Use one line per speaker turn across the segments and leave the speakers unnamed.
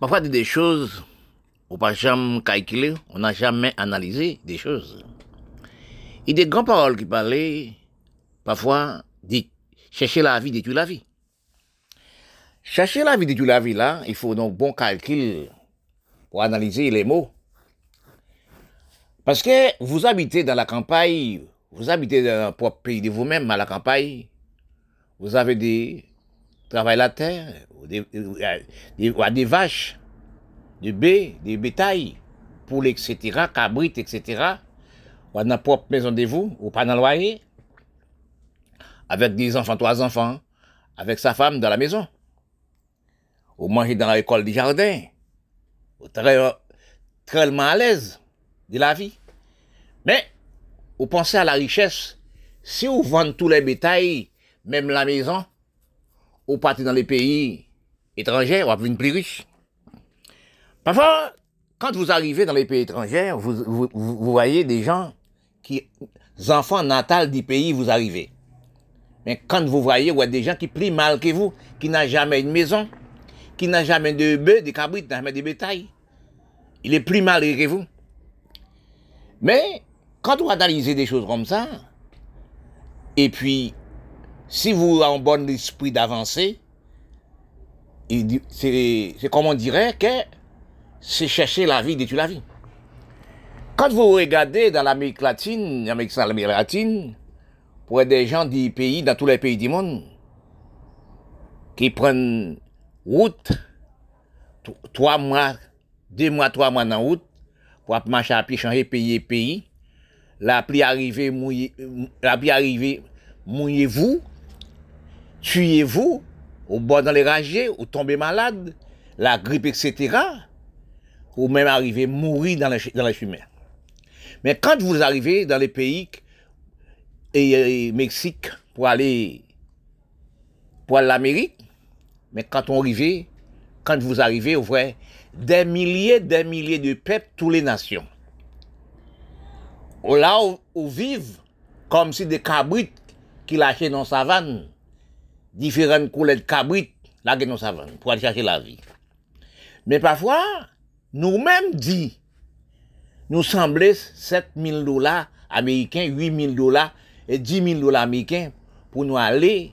Parfois, il y a des choses, on n'a jamais calculé, on n'a jamais analysé des choses. Il y a des grandes paroles qui parlaient, parfois, dit, chercher la vie, détruire la vie. Chercher la vie, détruire la vie, là, il faut donc bon calcul pour analyser les mots. Parce que vous habitez dans la campagne, vous habitez dans un propre pays de vous-même, à la campagne, vous avez des travail la terre, des, des, des vaches, des baies, des bétails, poules, etc., cabrites, etc. Ou dans propre maison de vous, ou pas dans le loyer, avec des enfants, trois enfants, avec sa femme dans la maison. Ou manger dans l'école du jardin. Ou très, très à l'aise de la vie. Mais, vous pensez à la richesse. Si vous vendez tous les bétails, même la maison, ou partez dans les pays étrangers, vous venir plus riche. Parfois, quand vous arrivez dans les pays étrangers, vous, voyez des gens qui, enfants natals du pays, vous arrivez. Mais quand vous voyez, vous des gens qui plient mal que vous, qui n'ont jamais une maison, qui n'ont jamais de bœufs, de cabrites, jamais de bétail. Il est plus mal que vous. Mais, quand vous analysez des choses comme ça, et puis si vous avez un bon esprit d'avancer, c'est comme on dirait que c'est chercher la vie, détruire la vie. Quand vous regardez dans l'Amérique latine, l'Amérique latine, pour des gens du pays, dans tous les pays du monde, qui prennent route, trois mois, deux mois, trois mois dans route, pour marcher à pied, changer pays pays, la pluie mouillez, la mouillez-vous, tuez-vous, ou bord dans les ragés, ou tombez malade, la grippe, etc., ou même arriver mourir dans les, dans Mais quand vous arrivez dans les pays et, Mexique pour aller pour l'Amérique, mais quand on arrive, quand vous arrivez, vous voyez des milliers, des milliers de peuples, toutes les nations. Là où, vivent comme si des cabrites qui lâchaient dans la savane diferent koulet kabrit la gen nou savan pou al chache la vi. Men pafwa, nou menm di, nou semble 7000 dola Ameriken, 8000 dola, 10000 dola Ameriken pou nou ale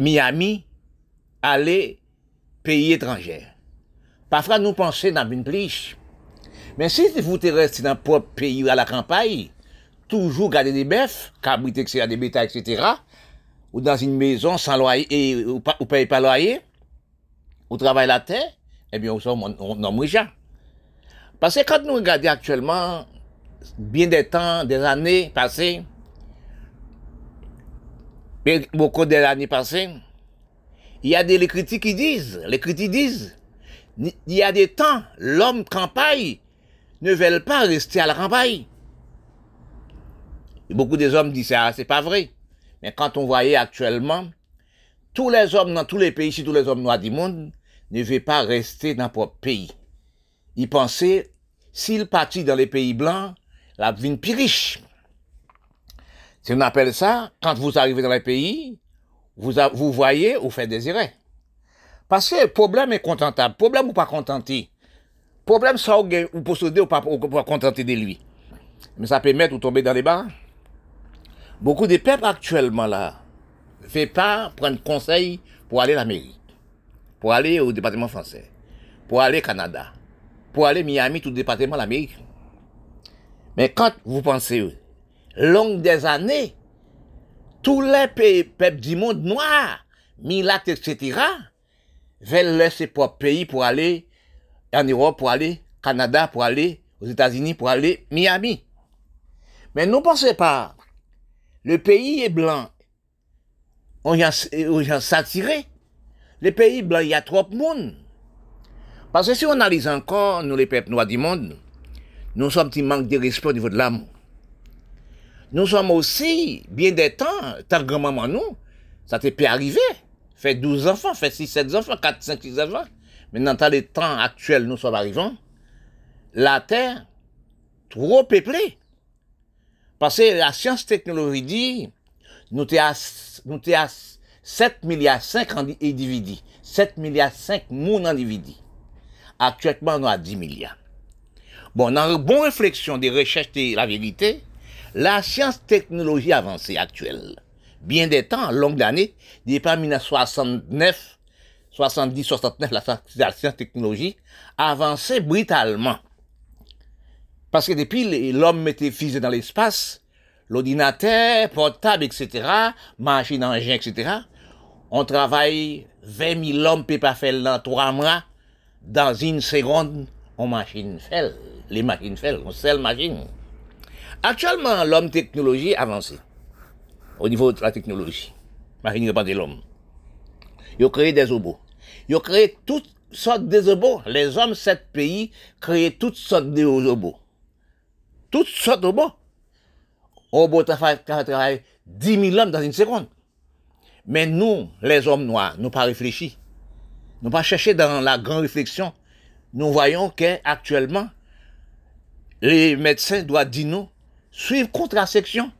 Miami, ale peyi etranjer. Pafwa nou pense nan bin plich. Men si vous te reste nan pop peyi a la kampaye, toujou gade de bef, kabrit, etc., de beta, etc., ou dans une maison sans loyer, ou, ne payez pas loyer, ou travaillez la terre, eh bien, vous sommes riche. Parce que quand nous regardons actuellement, bien des temps, des années passées, beaucoup d'années passées, il y a des critiques qui disent, les critiques disent, il y a des temps, l'homme campagne ne veut pas rester à la campagne. Beaucoup des hommes disent ça, c'est pas vrai. Mais quand on voyait actuellement, tous les hommes dans tous les pays, si tous les hommes noirs du monde, ne veulent pas rester dans leur pays. Ils pensaient, s'ils partent dans les pays blancs, la vie plus riche. Si on appelle ça, quand vous arrivez dans les pays, vous, vous voyez, vous faites désirer. Parce que le problème est contentable. Problème ou pas contenté. Problème, ça, vous possédez ou pas, ou pas contenter de lui. Mais ça peut mettre ou tomber dans les bas. Beaucoup de peuples actuellement là ne fait pas prendre conseil pour aller à l'Amérique, pour aller au département français, pour aller au Canada, pour aller à Miami, tout département de l'Amérique. Mais quand vous pensez, longue des années, tous les peuples du monde noir, Milat, etc., veulent laisser propre pays pour aller en Europe, pour aller au Canada, pour aller aux États-Unis, pour aller à Miami. Mais ne pensez pas le pays est blanc. On a, on saturé. Le pays blanc, il y a trop de monde. Parce que si on analyse encore, nous les peuples noirs du monde, nous sommes petit manque de respect au niveau de l'amour. Nous sommes aussi, bien des temps, tant grand-maman nous, ça t'est pu arriver. Fait 12 enfants, fait 6, 7 enfants, 4, 5, 6 enfants. Maintenant, dans les temps actuels, nous sommes arrivants, la terre, trop peuplée. Parce que la science technologie dit, nous sommes à, 7 milliards 5 individus. 7 milliards 5 moun individus. Actuellement, nous à 10 milliards. Bon, dans une bonne réflexion des recherches de la vérité, la science-technologie avancée actuelle, bien des temps, longue d'années, depuis 1969, 70, 69, la science-technologie avancée brutalement. Parce que depuis l'homme mettait fusée dans l'espace, l'ordinateur, portable, etc., machine engin, etc., on travaille 20 000 hommes peut pas faire dans trois mois, dans une seconde, on machine fait, les machines fait, on seule machine. Actuellement, l'homme technologie avancé au niveau de la technologie. Machine pas de l'homme. Ils ont créé des robots. Ils ont créé toutes sortes de robots. Les hommes, sept pays, créent toutes sortes de robots. Toutes sortes de robots. Robot travaille 10 000 hommes dans une seconde. Mais nous, les hommes noirs, nous pas réfléchis. Nous pas cherché dans la grande réflexion. Nous voyons qu'actuellement, les médecins doivent dire nous, suivre contraception.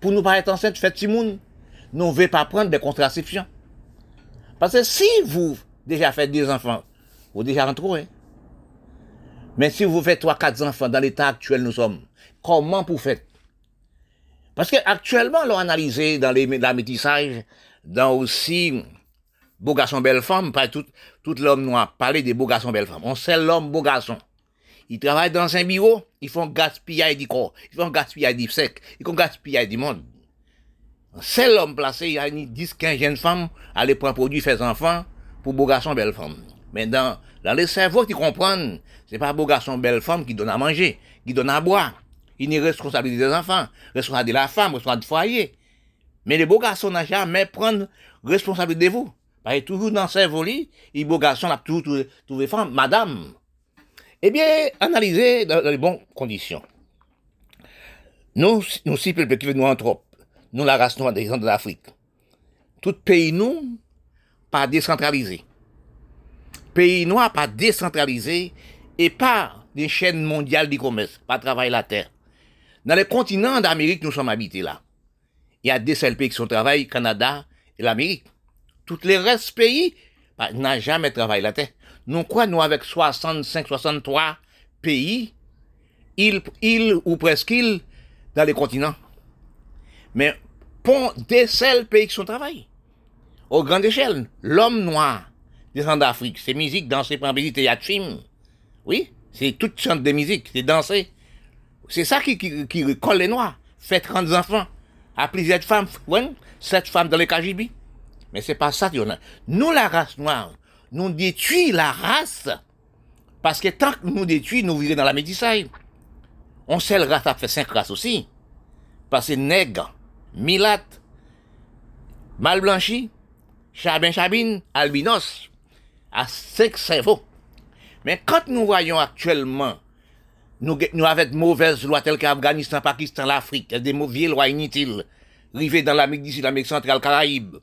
Pour nous pas être enceintes, faites. Nous ne voulons pas prendre des contraceptions. Parce que si vous déjà faites des enfants, vous déjà rentrez. Mais si vous faites trois, quatre enfants dans l'état actuel nous sommes, comment vous faites Parce que actuellement, on analysé dans les, la métissage, dans aussi beau garçon, belle femme, pas tout, tout l'homme noir, parler des beaux garçons, belle femme. On sait l'homme, beau garçon. Ils travaillent dans un bureau, ils font gaspillage du corps, ils font gaspillage du sec, ils font gaspillage du monde. C'est l'homme placé, il y a 10, 15 jeunes femmes, aller prendre produit, faire enfants, pour beau garçon, belle femme. Mais dans, dans les cerveaux qui comprennent, c'est pas beau garçon, belle femme qui donne à manger, qui donne à boire. Il est responsable des enfants, responsable de la femme, responsable du foyer. Mais les beaux garçons n'ont jamais prendre responsabilité de vous. Parce que toujours dans ses volets, les beaux garçons ont toujours trouvé femme, madame. Eh bien, analysez dans, les bonnes conditions. Nous, nous, si peuple qui nous trop, nous, la race noire des gens de l'Afrique, tout pays, nous, pas décentralisé. Pays noir, pas décentralisé, et pas des chaînes mondiales du commerce, pas travailler la terre. Dans les continents d'Amérique, nous sommes habités là. Il y a des seuls pays qui sont travaillés, Canada et l'Amérique. Tous les restes pays bah, n'ont jamais travaillé la terre. Nous quoi, nous avec 65, 63 pays, îles, îles ou presque îles, dans les continents. Mais pour des seuls pays qui sont travaillés. Au grande échelle, l'homme noir descend d'Afrique, c'est musique, danser, il y a film. Oui, c'est toute sorte de musique, c'est danser. C'est ça qui, qui, qui colle les noirs. Fait 30 enfants à plusieurs femmes, ouais, sept femmes dans les KGB. Mais c'est pas ça qu'on a. Nous, la race noire, nous détruisons la race. Parce que tant que nous détruisons, nous vivons dans la métissage. On sait le race a fait cinq races aussi. Parce que nègre, milate, mal blanchi, chabin chabine, albinos, à cinq cerveaux. Mais quand nous voyons actuellement nous, nous de mauvaises lois telles qu'Afghanistan, Pakistan, l'Afrique, des mauvaises lois inutiles, rivées dans l'Amérique du Sud, l'Amérique centrale, Caraïbes.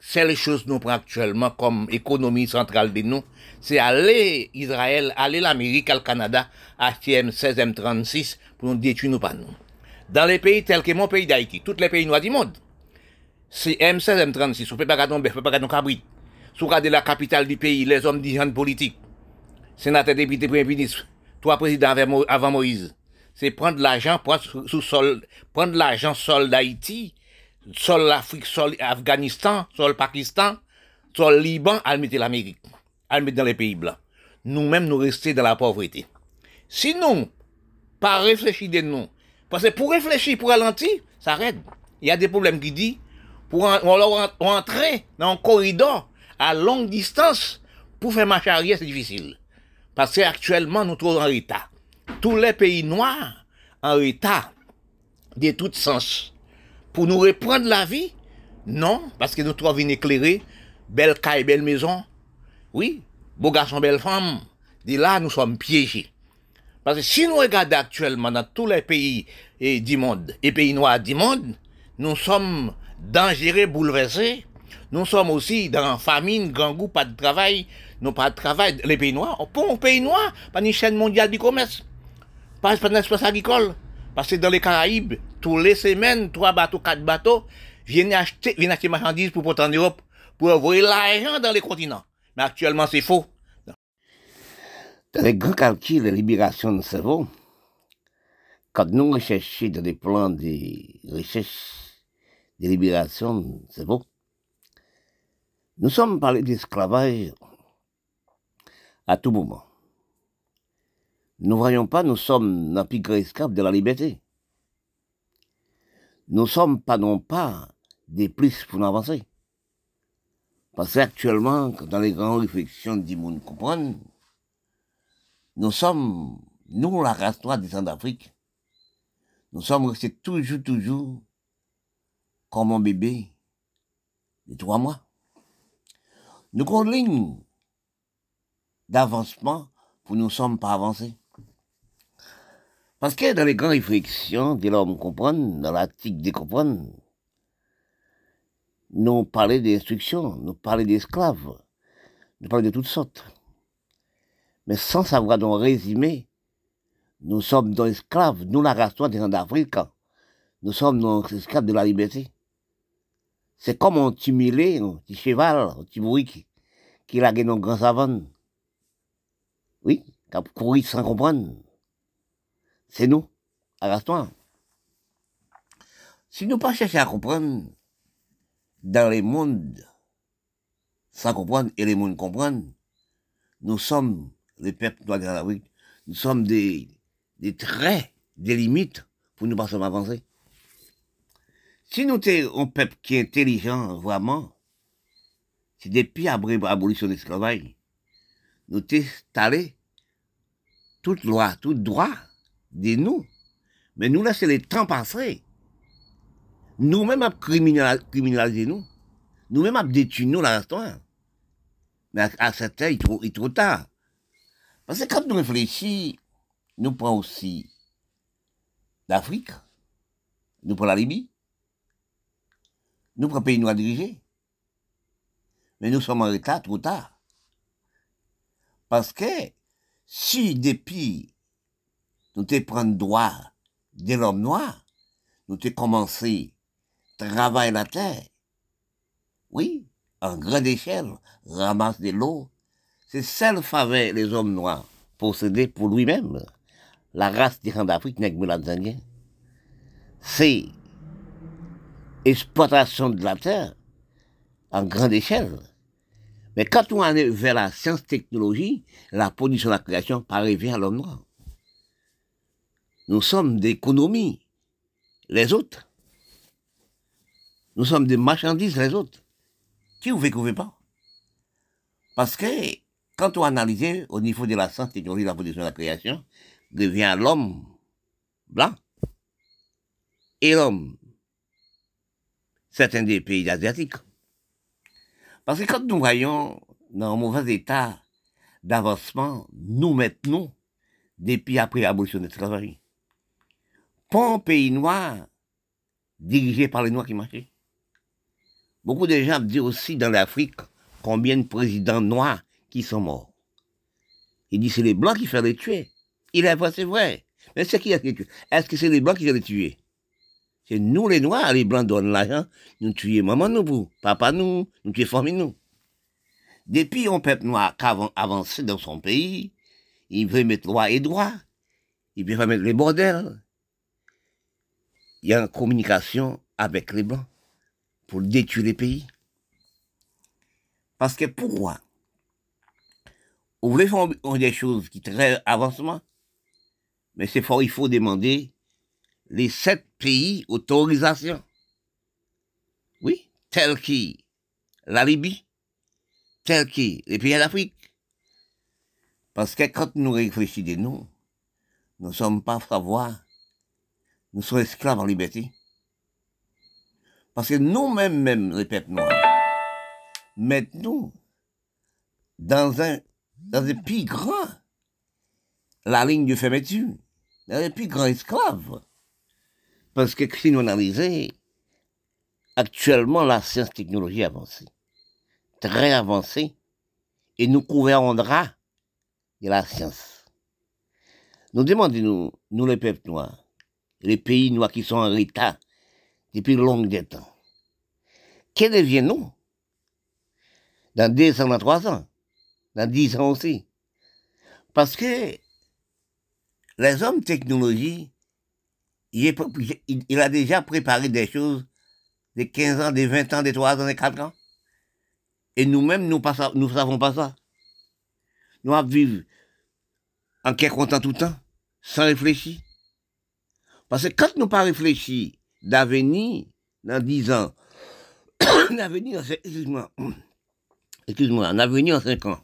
Celle chose nous prend actuellement comme économie centrale de nous, c'est aller Israël, aller l'Amérique, le Canada, acheter M16, M36 pour nous détruire nous pas nous. Dans les pays tels que mon pays d'Haïti, tous les pays noirs du monde, c'est M16, M36, on peut pas tomber, on peut pas tomber cabrit. Sous de la capitale du pays, les hommes dirigeants politiques, sénateurs, députés, premiers ministres, trois présidents avant Moïse, c'est prendre l'argent, prendre l'argent sol d'Haïti, sol l'Afrique, sol Afghanistan, sol Pakistan, sol Liban, à mettre l'Amérique, à mettre dans les pays blancs. Nous-mêmes, nous rester dans la pauvreté. Sinon, pas réfléchir de nous, parce que pour réfléchir, pour ralentir, ça arrête. Il y a des problèmes qui disent, pour entrer dans un corridor à longue distance, pour faire marche arrière, c'est difficile. Parce qu'actuellement, nous trouvons en état. Tous les pays noirs en état de tout sens. Pour nous reprendre la vie, non, parce que nous trouvons une éclairée, belle caille, belle maison. Oui, beau garçon, belle femme. De là, nous sommes piégés. Parce que si nous regardons actuellement dans tous les pays du monde, et pays noirs du monde, nous sommes dangereux, bouleversés. Nous sommes aussi dans famine, grand goût, pas de travail, non pas de travail, les pays noirs, pour un pays noir, pas une chaîne mondiale du commerce, pas un espace agricole. Parce que dans les Caraïbes, tous les semaines, trois bateaux, quatre bateaux, viennent acheter, viennent acheter marchandises pour porter en Europe, pour envoyer l'argent dans les continents. Mais actuellement, c'est faux.
Dans les grands calculs de libération de cerveau, quand nous recherchons dans les plans de recherche de libération de cerveau, nous sommes parlé d'esclavage à tout moment. Nous voyons pas, nous sommes dans plus esclaves de la liberté. Nous sommes pas non pas des plus pour avancer. Parce qu'actuellement, dans les grandes réflexions du monde comprendre, nous sommes, nous, la race noire des d'Afrique, nous sommes restés toujours, toujours comme un bébé de trois mois. Une ligne d'avancement pour nous ne sommes pas avancés. Parce que dans les grandes réflexions de l'homme comprendre, dans l'article de comprendre, nous parlons d'instruction, nous parlons d'esclaves, nous parlons de toutes sortes. Mais sans savoir dans résumé, nous sommes des esclaves, nous la race des gens d'Afrique, nous sommes des esclaves de la liberté. C'est comme un petit mulet, un petit cheval, un petit bruit qui, qui a dans grand savane. Oui, qui a couru sans comprendre. C'est nous, à race Si nous pas à comprendre, dans les mondes, sans comprendre, et les mondes comprennent, nous sommes, les peuples noirs de l'Afrique, nous sommes des, des traits, des limites pour nous pas avancer. Si nous sommes un peuple qui est intelligent, vraiment, c'est depuis l'abolition de l'esclavage, nous sommes installés toute loi, tout droit de nous. Mais nous laissons les temps passer. Nous-mêmes, avons criminalisé nous. Nous-mêmes, avons détruit nous la histoire. Mais à, ce temps, il est trop, tard. Parce que quand nous réfléchissons, nous prenons aussi l'Afrique, nous prenons la Libye, nous prenons le pays noir dirigé. Mais nous sommes en retard trop tard. Parce que si depuis nous te prenons droit de l'homme noir, nous te commencé travaille la terre. Oui, en grande échelle, ramasse de l'eau. C'est celle faveur les hommes noirs posséder pour lui-même. La race des d'Afrique n'est que C'est exploitation de la terre en grande échelle. Mais quand on est vers la science-technologie, la production de la création paraît à l'homme noir. Nous sommes d'économie. Les autres, nous sommes des marchandises les autres. Qui vous fait pas? Parce que quand on analyse au niveau de la science, technologie, la production de la création, devient l'homme blanc et l'homme certains des pays asiatiques. Parce que quand nous voyons dans un mauvais état d'avancement, nous maintenant, depuis après l'abolition de l'esclavage, pas un pays noir dirigé par les noirs qui marchaient. Beaucoup de gens disent aussi dans l'Afrique combien de présidents noirs qui sont morts. Ils disent c'est les blancs qui font les tuer. Il est vrai, c'est vrai. Mais c'est qui a tué Est-ce que c'est les blancs qui les tuer? C'est nous les noirs, les blancs donnent l'argent, nous tuons maman nous, vous, papa nous, nous tuons famille nous. Depuis un peuple noir qui avancé dans son pays, il veut mettre loi et droit, il veut mettre les bordels. Il y a une communication avec les blancs pour détruire les pays. Parce que pourquoi? Vous voulez faire des choses qui très avancement, mais c'est fort, il faut demander les sept pays autorisation. Oui, tel qui la Libye, tel qui les pays d'Afrique. Parce que quand nous réfléchissons, nous, ne sommes pas savoir, nous sommes esclaves en liberté. Parce que nous-mêmes, même, les peuples noirs, mettons dans un, dans un plus grand, la ligne de fermeture, dans un plus grand esclave. Parce que si nous analysons, actuellement, la science-technologie avancée, très avancée, et nous gouvernera de la science. Nous demandons, nous, les peuples noirs, les pays noirs qui sont en retard, depuis longue temps. Que deviens-nous dans deux ans, dans trois ans
dans 10 ans aussi? Parce que les hommes technologie, il, a déjà préparé des choses des 15 ans, des 20 ans, des 3 ans, des 4 ans. Et nous-mêmes, nous ne savons pas ça. Nous allons vivre en quelque content tout le temps, sans réfléchir. Parce que quand nous pas réfléchir d'avenir, dans 10 ans, d'avenir, en- excuse-moi, excuse-moi, un avenir en 5 ans,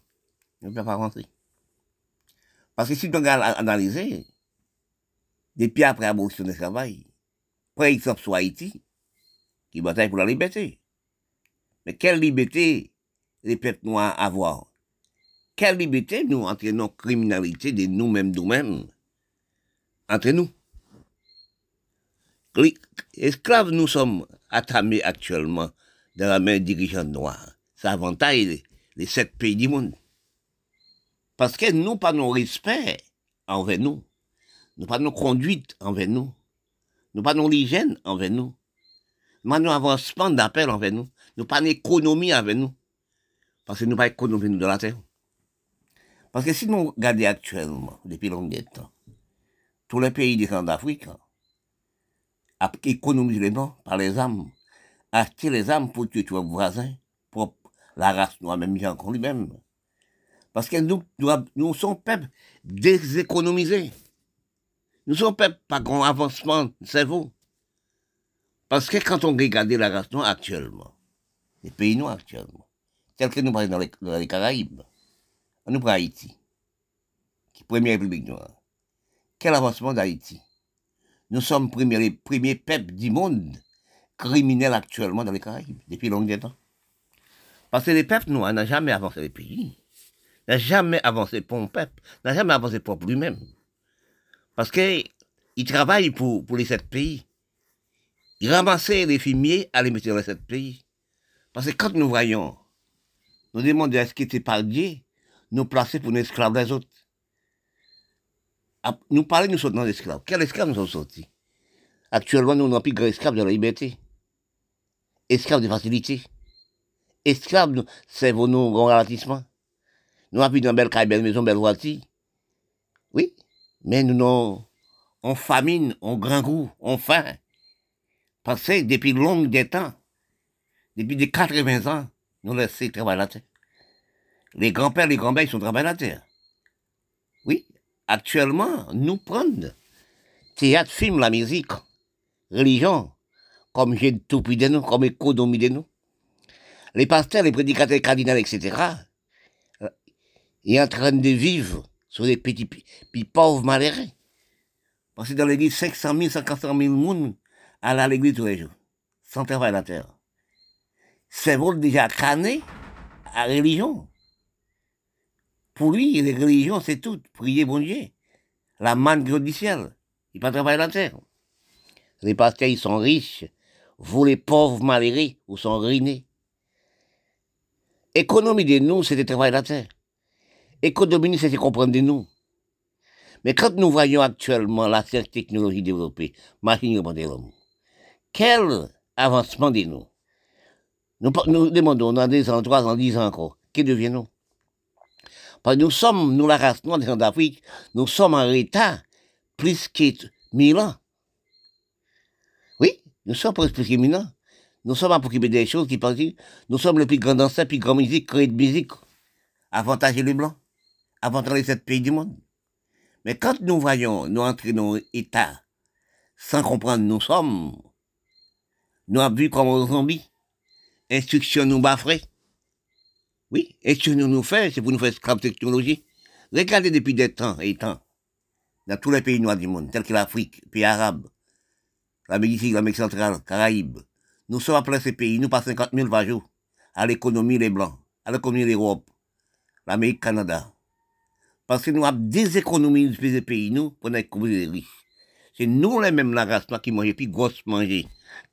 on ne peut pas avancer. Parce que si tu regardes analyser, depuis après l'abolition du travail, par exemple sur Haïti, qui bataille pour la liberté. Mais quelle liberté les peuples noirs avoir? Quelle liberté nous entre nos criminalités de nous-mêmes, nous-mêmes, entre nous? Esclaves, nous sommes attamés actuellement dans la main dirigeants noirs. Ça avantage les, les sept pays du monde. Parce que nous, pas nos respect envers nous, nous pas nos conduites envers nous, nous pas nos hygiène envers nous, nous pas nos d'appel envers nous, nous pas économie avec nous. Parce que nous pas économie nous de la terre. Parce que si nous regardons actuellement, depuis longtemps tous les pays des d'Afrique, économisent les blancs par les âmes, acheter les âmes pour tuer tuer voisins, pour la race noire, même encore lui-même. Parce que nous, nous, nous sommes peuple déséconomisés. Nous sommes peuple pas grand avancement de cerveau. Parce que quand on regarde la race noire actuellement, les pays noirs actuellement, tels que nous parlons dans les, Caraïbes, nous prenons Haïti, qui est première république noire. Quel avancement d'Haïti? Nous sommes premiers, les premiers peuples du monde criminels actuellement dans les Caraïbes, depuis longtemps temps. Parce que les peuples noirs n'ont jamais avancé les pays n'a jamais avancé pour un peuple, n'a jamais avancé pour lui-même. Parce que il travaille pour, pour les sept pays. Il ramassait les fumiers à les mettre dans les sept pays. Parce que quand nous voyons, nous demandons à ce qui était par nous placer pour nos esclaves des autres. Nous parlons, nous sommes dans l'esclave. Quel esclave nous sommes sortis? Actuellement, nous n'avons plus grand esclave de la liberté. Esclave de facilité. Esclave, c'est vos nous grand ralentissement. Nous avons une belle caille, belle maison, belle voiture. Oui, mais nous n'avons, on famine, on grand goût, on faim. Parce que depuis longue des temps, depuis des 80 ans, nous laissons travailler la terre. Les grands-pères, les grands-mères, ils sont travaillés la terre. Oui, actuellement, nous prenons théâtre, film, la musique, religion, comme j'ai tout de nous, comme économie de nous. Les pasteurs, les prédicateurs cardinaux, etc., est en train de vivre sur des petits puis pauvres malheureux. Parce que dans l'église, 500 000, 500 000 personnes allaient à l'église tous les jours, sans travail la terre. C'est vous déjà cané à religion. Pour lui, les religions, c'est tout. Prier bon Dieu. La manne du ciel. Il pas travailler la terre. Les pasteurs, ils sont riches. Vous, les pauvres malheureux, vous sont ruinés. Économie de nous, c'est de travailler la terre. Économie, c'est comprendre de nous. Mais quand nous voyons actuellement la technologie développée, machine de l'homme, quel avancement de nous nous, demandons dans des ans, trois ans, dix ans encore, que deviennent-nous Parce que nous sommes, nous la race noire des gens d'Afrique, nous sommes en état plus que mille ans. Oui, nous sommes plus que. Nous sommes à s'occuper des choses qui pensent, nous sommes le plus grand danseur, plus grand musique, créé de musique. Avantager les Blancs, avantager les sept pays du monde. Mais quand nous voyons nous entrer dans l'État sans comprendre nous sommes, nous avons vu comme un zombie. Instruction nous baffrer. Oui, instruction nous fait, c'est pour nous faire esclaves technologie. Regardez depuis des temps et temps, dans tous les pays noirs du monde, tels que l'Afrique, pays arabes, l'Amérique, l'Amérique centrale, Caraïbes. Nous sommes après ces pays, nous passons 50 000 par jour à l'économie les Blancs, à l'économie l'Europe, l'Amérique, Canada. Parce que nous avons des économies pays, nous, pour être les riches. C'est nous les mêmes la race noire qui mangeons plus grosse manger.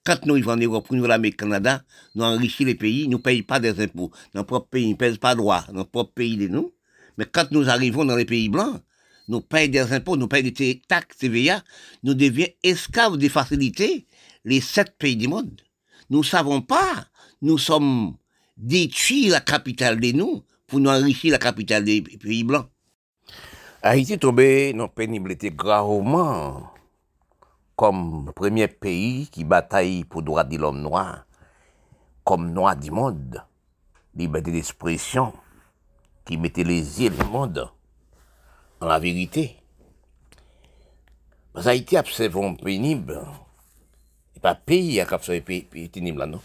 Quand nous vivons en Europe, nous l'Amérique, Canada, nous enrichissons les pays, nous ne payons pas des impôts. Dans notre pays, nous ne payons pas droit, dans notre pays de nous. Mais quand nous arrivons dans les pays blancs, nous payons des impôts, nous payons des taxes TVA, nous devenons esclaves des facilités, les sept pays du monde. Nous savons pas, nous sommes détruits la capitale de nous
pour nous enrichir la capitale des pays blancs.
Haiti tombe nan penibilite graveman kom premye peyi ki batay pou doa di lom noa, kom noa di moun, libeti d'espresyon, ki mette les yè le moun an la verite. Mas Haiti apsevon penib, e pa peyi ak apsevon peyi tenib la nou,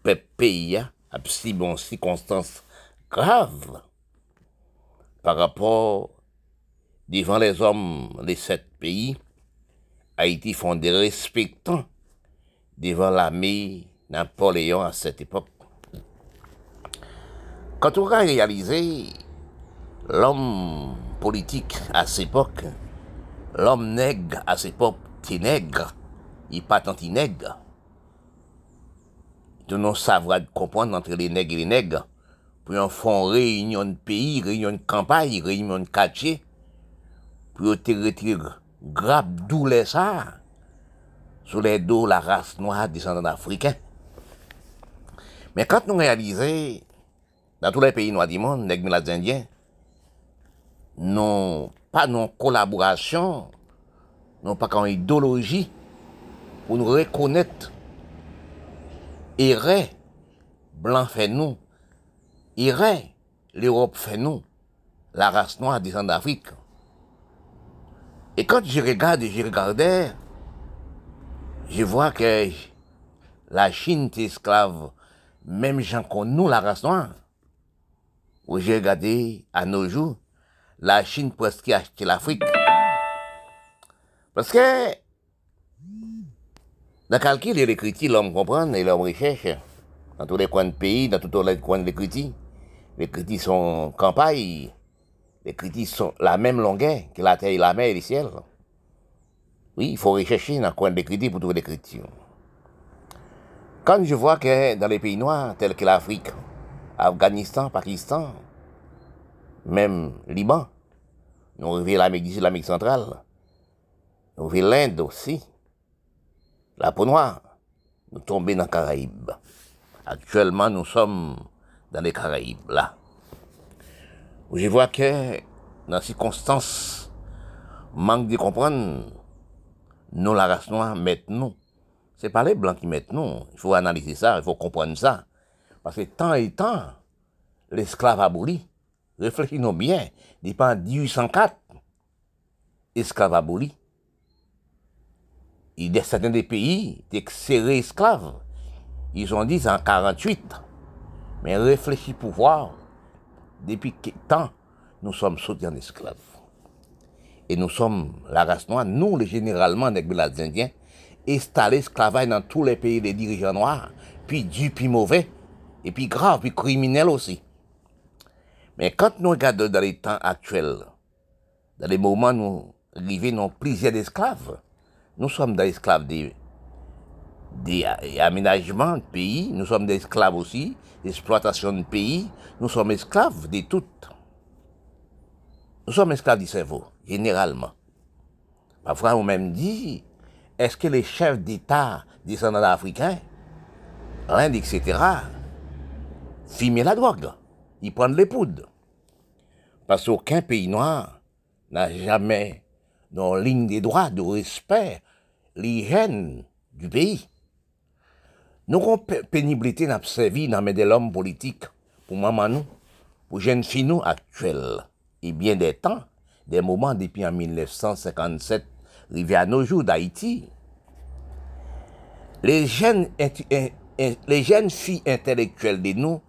pe peyi apsevon si bon, konstans grave par rapport devant les hommes de sept pays, Haïti font des respectants devant l'armée Napoléon à cette époque. Quand on a réalisé l'homme politique à cette époque, l'homme nègre à cette époque, qui nègre, il pas tant nègre. De non savoir comprendre entre les nègres et les nègres, pour en faire réunion de pays, réunion de campagne, réunion de quartier, pour te retirer grave douleur ça sur les dos la race noire descendant africain. Mais quand nous réalisons, dans tous les pays noirs du monde, les Indiens, non pas non collaboration, non pas qu'en idéologie, pour nous reconnaître, irait, blanc fait nous, irait, l'Europe fait nous, la race noire descendant d'Afrique. Et quand je regarde et je regardais, je vois que la Chine est esclave, même gens qu'on nous, la race noire. Où j'ai regardé à nos jours, la Chine presque acheté l'Afrique. Parce que, dans le calcul et l'écriture, l'homme comprend et l'homme recherche. Dans tous les coins de pays, dans tous les coins de l'écriture. Les critiques sont campagne, les critiques sont la même longueur que la terre, la mer et le ciel. Oui, il faut rechercher dans le coin des critiques pour trouver des critiques. Quand je vois que dans les pays noirs, tels que l'Afrique, Afghanistan, Pakistan, même Liban, nous revient l'Amérique du Sud, l'Amérique centrale, nous revient l'Inde aussi, la peau noire, nous tombons dans les Caraïbes. Actuellement, nous sommes dans les Caraïbes, là je vois que dans ces circonstances, manque de comprendre, nous, la race noire, maintenant, c'est pas les blancs qui mettent nous. Il faut analyser ça, il faut comprendre ça. Parce que temps et temps, l'esclave aboli, réfléchissons bien, depuis 1804, esclave aboli. Il y a certains des pays qui serrés esclaves. Ils ont dit en 48. Mais réfléchis pour voir depuis quel temps nous sommes sautés en esclaves. Et nous sommes la race noire, nous, les généralement, les Indiens, installés esclavage dans tous les pays des dirigeants noirs, puis du, puis mauvais, et puis grave, puis criminel aussi. Mais quand nous regardons dans les temps actuels, dans les moments où nous vivons plusieurs esclaves, nous sommes des esclaves des, des aménagements de pays, nous sommes des esclaves aussi, d'exploitation de pays, nous sommes esclaves de toutes. Nous sommes esclaves du cerveau, généralement. Parfois, on même dit, est-ce que les chefs d'État descendants africains, l'Inde, etc., fument la drogue, ils prennent les poudres? Parce qu'aucun pays noir n'a jamais, dans ligne des droits, de respect, l'hygiène du pays. Nous avons pénibilité n'a servi dans de l'homme politique pour maman nous, pour jeunes filles nous actuelles. Et bien des temps, des moments depuis en 1957, arrivé à nos jours d'Haïti, les jeunes, les jeunes filles intellectuelles de nous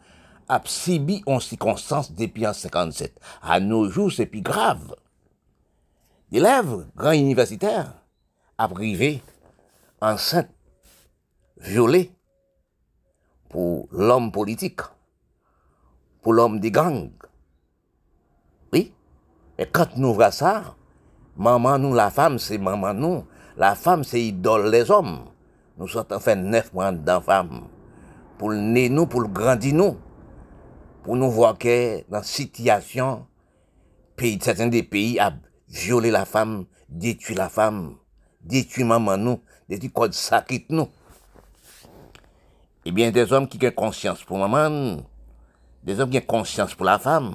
ont subi en circonstances depuis en 57. À nos jours, c'est plus grave. L'élève, grand universitaire, a privé, enceinte, violée, pour l'homme politique, pour l'homme des gangs. Oui, et quand nous voyons ça, maman nous, la femme, c'est maman nous, la femme, c'est idole les hommes. Nous sommes en fait neuf mois dans femme, pour le nez nous, pour le grandir nous, pour nous voir que dans situation, pays, certains des pays a violé la femme, détruit la femme, détruit maman nous, détruit code sacré nous. Eh Ebyen, des om ki gen konsyans pou maman, des om gen konsyans pou la fam,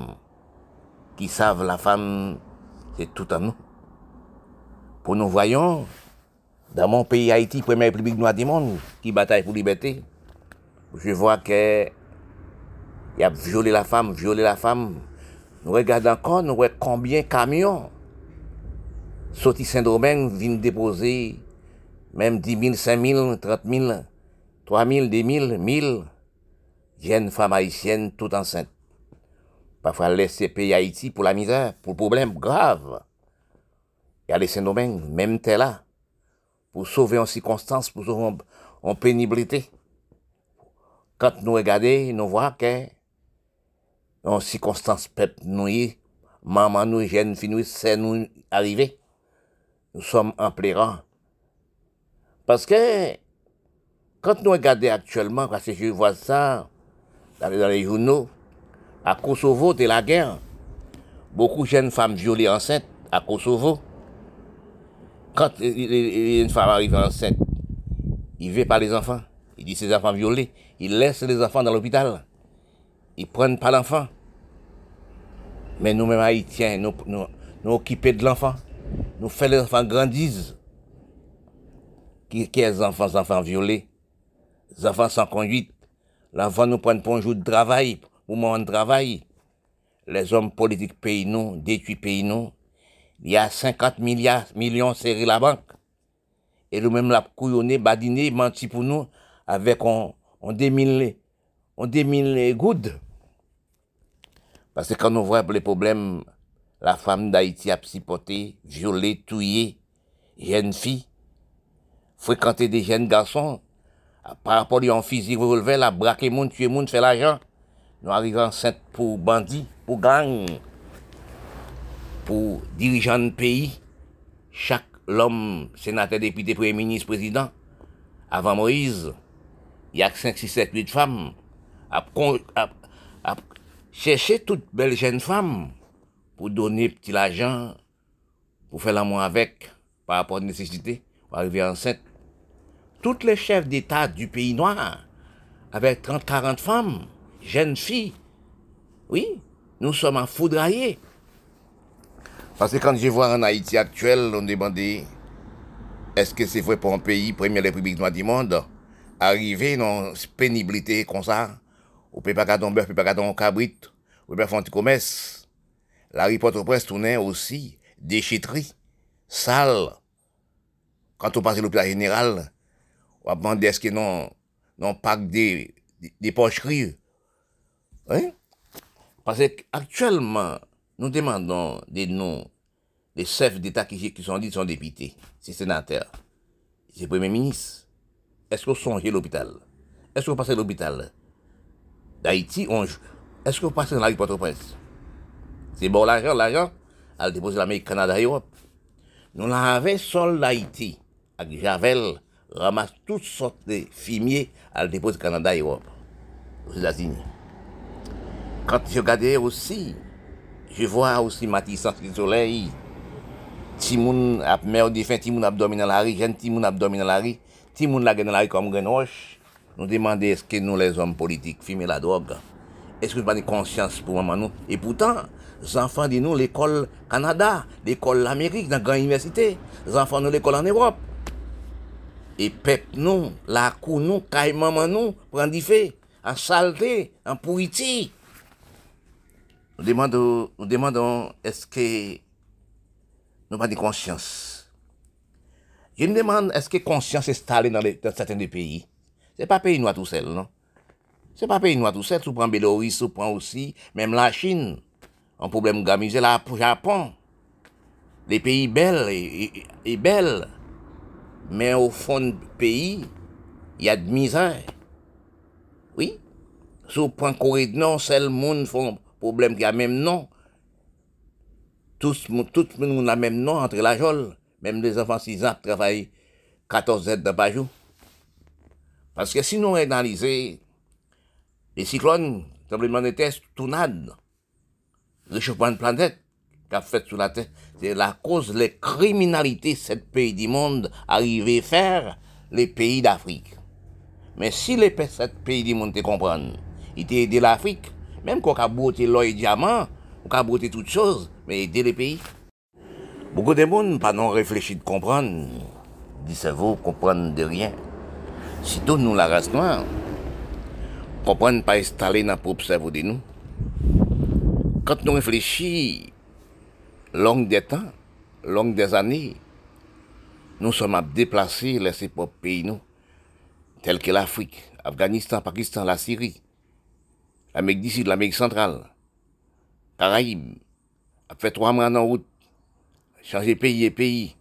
ki sav la fam, se tout an nou. Po nou voyon, dan mon peyi Haiti, premè republik noa di moun, ki batay pou libetè, je vwa ke yap viole la fam, viole la fam, nou wè gade ankon, nou wè konbyen kamyon, soti Saint-Domingue vin depose, mèm 10 000, 5 000, 30 000, 3 000, 10 000, 1000 jeunes femmes haïtiennes toutes enceintes. Parfois laisser pays Haïti pour la misère, pour problème grave. Et aller Saint-Domingue, même tel là, pour sauver en circonstance, pour sauver en, en pénibilité. Quand nous regardons, nous voyons que en circonstance peuple nous y, maman nous, jeunes filles nous, c'est nous arrivé. Nous sommes en pleurant. Parce que, quand nous regardons actuellement, parce que je vois ça dans les, journaux, à Kosovo, de la guerre, beaucoup de jeunes femmes violées enceintes à Kosovo. Quand une femme arrive enceinte, il veut pas les enfants. Il dit ses enfants violés. Il laisse les enfants dans l'hôpital. Ils prennent pas l'enfant. Mais nous-mêmes haïtiens, nous, nous, nous occupés de l'enfant. Nous faisons les enfants grandissent. Qui, enfants, enfants violés? Enfants sans conduite. L'enfant nous prend pour un jour de travail, pour moment de travail. Les hommes politiques payent nous, détruisent pays nous. Il y a 50 milliards, millions serrés la banque. Et nous-mêmes la couillonné, badiné, menti pour nous, avec on, on démile, on démile good. Parce que quand on voit les problèmes, la femme d'Haïti a psychoté, violée, tuée, jeune fille, fréquenter des jeunes garçons, par rapport yon fizi revolve la brake moun, tue moun, fe l'ajan, nou arrive ansent pou bandi, pou gang, pou dirijan peyi, chak l'om senate depite pre-ministre prezident, avan Moïse, yak 5, 6, 7, 8 fam, ap, ap, ap chèche tout bel jen fam, pou donè pti l'ajan, pou fè l'amon avèk, par rapport nesesite, pou arrive ansent, Toutes les chefs d'État du pays noir, avec 30, 40 femmes, jeunes filles, oui, nous sommes en foudraillés. Parce que quand je vois en Haïti actuel, on demandait est-ce que c'est vrai pour un pays, première république noire du monde, arriver dans une pénibilité comme ça, on peut pas garder un bœuf, on peut pas garder un cabrit, on peut pas faire un commerce. La reporte presse tournait aussi déchetterie, sale. Quand on passe à l'hôpital général, wap mande eske non, non pak de, de, de poch kriye. Oui? Pase aktuelman nou demandon de nou de sef d'Etat ki, ki son dit son depite, se senater, se premier minis. Eske ou sonje l'hôpital? Eske ou pase l'hôpital? D'Haïti, onj, eske ou pase nan la rue Port-au-Prince? Se bon l'ajan, l'ajan, al depose l'Amérique, Kanada, Europe. Nou la ave sol d'Haïti, ak Javel, ramasse toutes sortes de fumiers à déposer Canada et Europe, aux États-Unis. Quand je regardais aussi, je vois aussi Matisse du soleil, Timoun ap merde fin, Timoun dormi dans jeune Timoun dormi dans Timoun la dans la rue comme gen roche. Nous demandons est-ce que nous les hommes politiques fumer la drogue? Est-ce que nous avons une conscience pour maman nous? Et pourtant, les enfants de nous l'école Canada, l'école l'Amérique, dans la grande université, les enfants nous l'école en Europe. E pep nou, lakou nou, kay maman nou, pran di fe, an salte, an pou iti. Nou demandon, nou demandon, eske nou pa di konsyans. Je nou demande, eske konsyans estale nan saten de peyi. Se pa peyi nou a tou sel, non? Se pa peyi nou a tou sel, sou pran Beloris, sou pran osi, mem la Chine. An problem gamize la Japon. Le peyi bel, e bel. Mais au fond du pays, il y a de misère. Oui. Vous prenez Corée du Nord, c'est le monde font problème qui a même nom. Tout le monde a même nom entre la jole. Même les enfants 6 ans travaillent 14 heures de par jour. Parce que si nous analysons les cyclones, tremblements de terre, tournades, réchauffement de planète qu'a fait sous la terre, c'est la cause les criminalités sept pays du monde arrivaient faire les pays d'Afrique. Mais si les sept pays du monde te comprennent, ils t'ont aidé l'Afrique, même qu'on a brouté l'or et diamant, on a brouté toutes choses, mais aider les pays. Beaucoup de monde pas non réfléchi de comprendre, dit cerveau comprendre de rien. Sitôt nous la race noire, comprendre pas installer dans propre cerveau de nous. Quand nous réfléchissons, long des temps, long des années, nous sommes à déplacer les propres pays, nous, tels que l'Afrique, Afghanistan, Pakistan, la Syrie, l'Amérique du Sud, l'Amérique centrale, Caraïbes, a fait trois mois en route, changer pays et pays,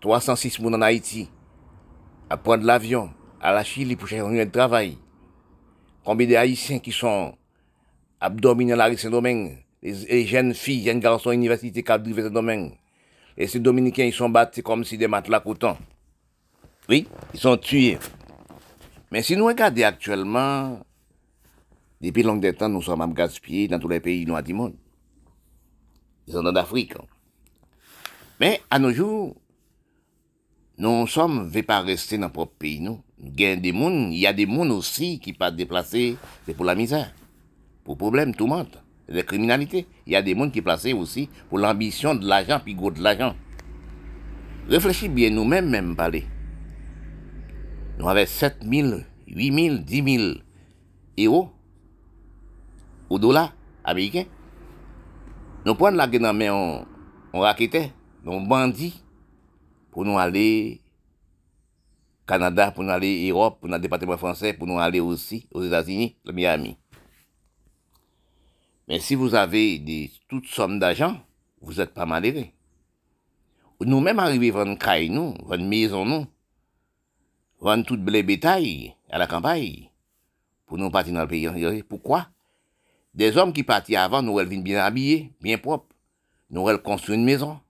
306 moun en Haïti, à prendre l'avion à la Chili pour chercher un travail, combien de Haïtiens qui sont abdominés à la rue Saint-Domingue, les, les, jeunes filles, jeunes garçons université qui ont drivé ce domaine. Et ces Dominicains, ils sont battus comme si des matelas coton. Oui, ils sont tués. Mais si nous regardons actuellement, depuis longtemps, nous sommes à gaspiller dans tous les pays noirs du monde. Ils sont en Afrique. Mais à nos jours, nous sommes, ne pas rester dans notre pays, nous. Il y a des gens aussi qui ne pas déplacer, c'est pour la misère, pour problème, tout le monde. La criminalité. Il y a des gens qui placés aussi pour l'ambition de l'argent, puis gros de l'argent. Réfléchis bien nous-mêmes, même parler. Nous avons 7 000, 8 000, 10 000 euros au dollar américain. Nous prenons la guerre mais on, on raquettait, on bandit pour nous aller Canada, pour nous aller Europe, pour notre département français, pour nous aller aussi aux États-Unis, le Miami. Mais si vous avez des, toutes sommes d'argent, vous n'êtes pas malheureux. Nous-mêmes arrivons à vendre caille, nous, vendre maison, nous, vendre tout blé bétail à la campagne, pour nous partir dans le pays. Pourquoi? Des hommes qui partent avant, nous, elles viennent bien habillés, bien propres. Nous, elles construisent une maison.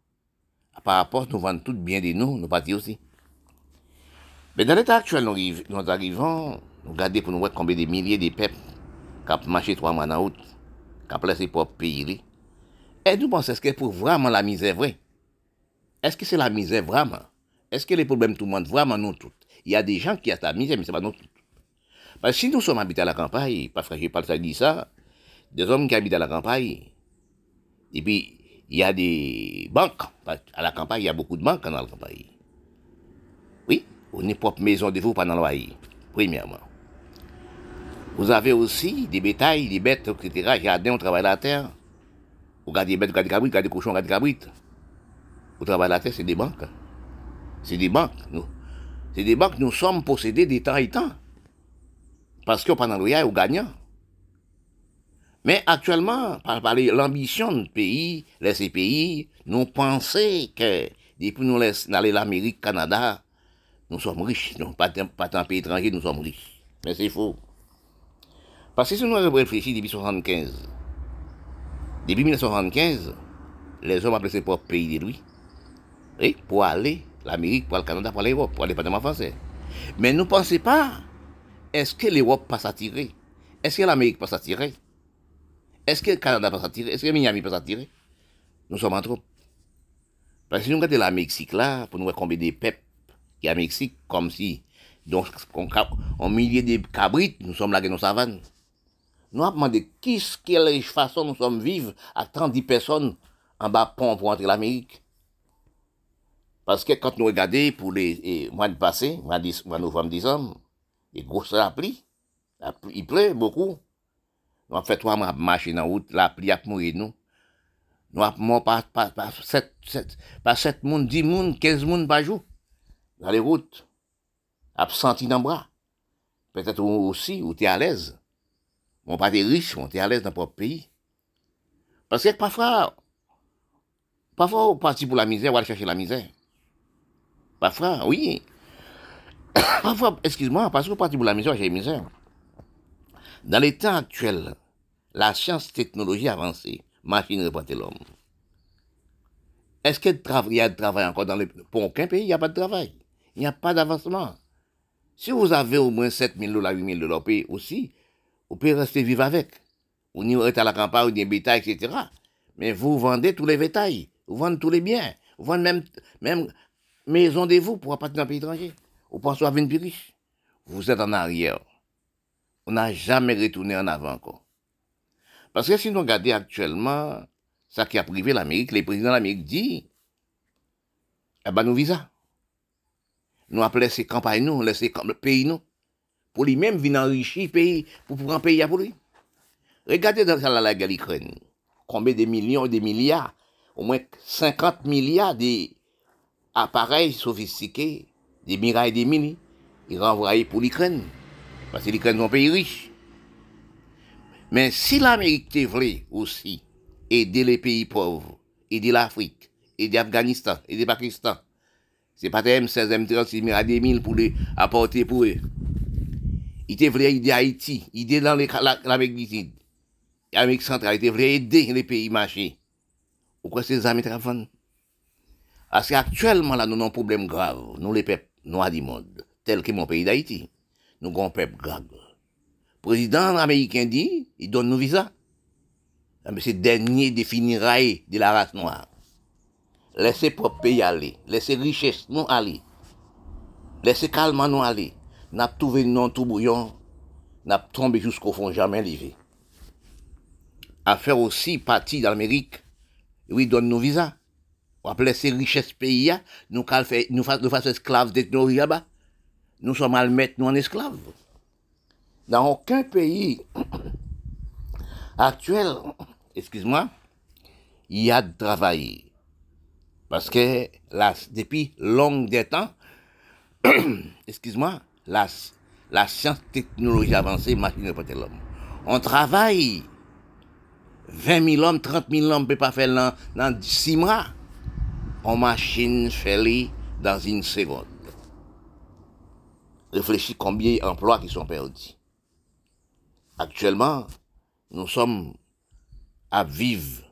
Par rapport, nous vendons tout bien de nous, nous partis aussi. Mais dans l'état actuel, nous, arrivons, nous regardons pour nous voir combien de milliers de peuples qui ont marché trois mois en route, ont laissé propre pays. Et nous pensons, est-ce que pour vraiment la vraie? Est-ce que c'est la misère vraiment? Est-ce que les problèmes tout le monde vraiment nous tous? Il y a des gens qui ont la misère, mais ce n'est pas nous tous. Parce que si nous sommes habités à la campagne, parce que je pas ça dit ça, des hommes qui habitent à la campagne, et puis il y a des banques. À la campagne, il y a beaucoup de banques dans la campagne. Oui, on est propre maison de vous pendant le loyer, premièrement. Vous avez aussi des bétails, des bêtes, etc. Jardin, on travaille la terre. Vous gardez des bêtes, vous gardez des cabrites, vous gardez des cochons, vous gardez des cabrites. Vous travaillez la terre, c'est des banques. C'est des banques. Nous. C'est des banques, nous sommes possédés des temps et temps. Parce que pendant le vous gagnez. Mais actuellement, par, l'ambition du pays, les pays, nous pensons que depuis nous aller l'Amérique, Canada, nous sommes riches. Non, pas, pas un pays étranger, nous sommes riches. Mais c'est faux. Parce que si nous réfléchissons depuis 1975, depuis 1975, les hommes appellent ses propres pays lui. Oui, pour aller l'Amérique, pour le Canada, pour l'Europe, pour le département français. Mais nous ne pensons pas, est-ce que l'Europe passe à tirer? Est-ce que l'Amérique passe à tirer? Est-ce que le Canada peut s'attirer Est-ce que Miami peut s'attirer Nous sommes en trop. Parce que si nous regardons la Mexique là, pour nous voir combien de peuples qui a Mexique, comme si, donc, en milliers de cabrites, nous sommes là dans nos savanes. Nou ap mande kis kelej fason nou som vive ak 30 person an ba pon pou antre l'Amerik. Paske kant nou regade pou le mwan pase, mwan nou fam dizan, e gros la pli, la pli, i ple beaucoup. Nou ap fet waman ap mache nan wout, la pli ap mou nou. Nou ap moun pa 7 moun, 10 moun, 15 moun pa jou. Nan le wout, ap santi nan bra. Petet ou osi, ou te alez. On pas des riches, on est à l'aise dans notre pays. Parce que parfois, parfois on partit pour la misère, on va chercher la misère. Parfois, oui. parfois, excuse-moi, parce qu'on partit pour la misère, on la misère. Dans les temps actuels, la science technologie avancée, machine représente l'homme. Est-ce qu'il y a de travail encore dans les... Pour aucun pays, il n'y a pas de travail. Il n'y a pas d'avancement. Si vous avez au moins 7 000 dollars, 8 000 dollars pays aussi, vous pouvez rester vivre avec. Vous n'y à la campagne, ou des bétail, etc. Mais vous vendez tous les bétails, vous vendez tous les biens, vous vendez même, même maison de vous pour partir dans un pays étranger. Vous pensez à venir plus riche. Vous êtes en arrière on n'a jamais retourné en avant encore. Parce que si nous regardons actuellement, ça qui a privé l'Amérique, les présidents de l'Amérique disent, eh ben, nous visa. Nous appelons ces campagnes, nous, laisser comme le pays, nous. Pour lui-même, venir enrichir pays, pour prendre pays pour lui. Regardez dans la guerre l'Ukraine. Combien de millions, de milliards, au moins 50 milliards d'appareils sophistiqués, des mirailles, des mini, ils renvoyés pour l'Ukraine. Parce que l'Ukraine est un pays riche. Mais si l'Amérique voulait aussi aider les pays pauvres, aider l'Afrique, aider l'Afghanistan, aider le Pakistan, c'est pas M16, M36, mais à des mille pour les apporter pour eux. ite vre ide Haiti, ide lan l'Amek Ditid, Amek Sentral, ite vre ide le peyi mache. Ou kwa se zami trafan? Aske aktuelman la nou nan problem grav, nou le pep nou adi mod, tel ke mon peyi d'Haiti, nou gon pep grav. Prezident Ameriken di, i don nou viza. Ame ah, se denye defini raye de la rase noa. Lese prop peyi ale, lese riches nou ale, lese kalman nou ale. N'a trouvé non tout bouillon, n'a tombé jusqu'au fond, jamais livré. À faire aussi partie d'Amérique, oui, donne nos visas. On appelle ces richesses pays, nous, nous faisons esclaves technologie là-bas. Nous sommes à le mettre nous en esclaves. Dans aucun pays actuel, excuse-moi, il y a de travail. Parce que depuis long des temps, excuse-moi, la, la science technologie avancée, machine de l'homme. On travaille 20 000 hommes, 30 000 hommes ne peuvent pas faire dans, dans 6 mois. On machine fait dans une seconde. Réfléchis combien d'emplois qui sont perdus. Actuellement, nous sommes à vivre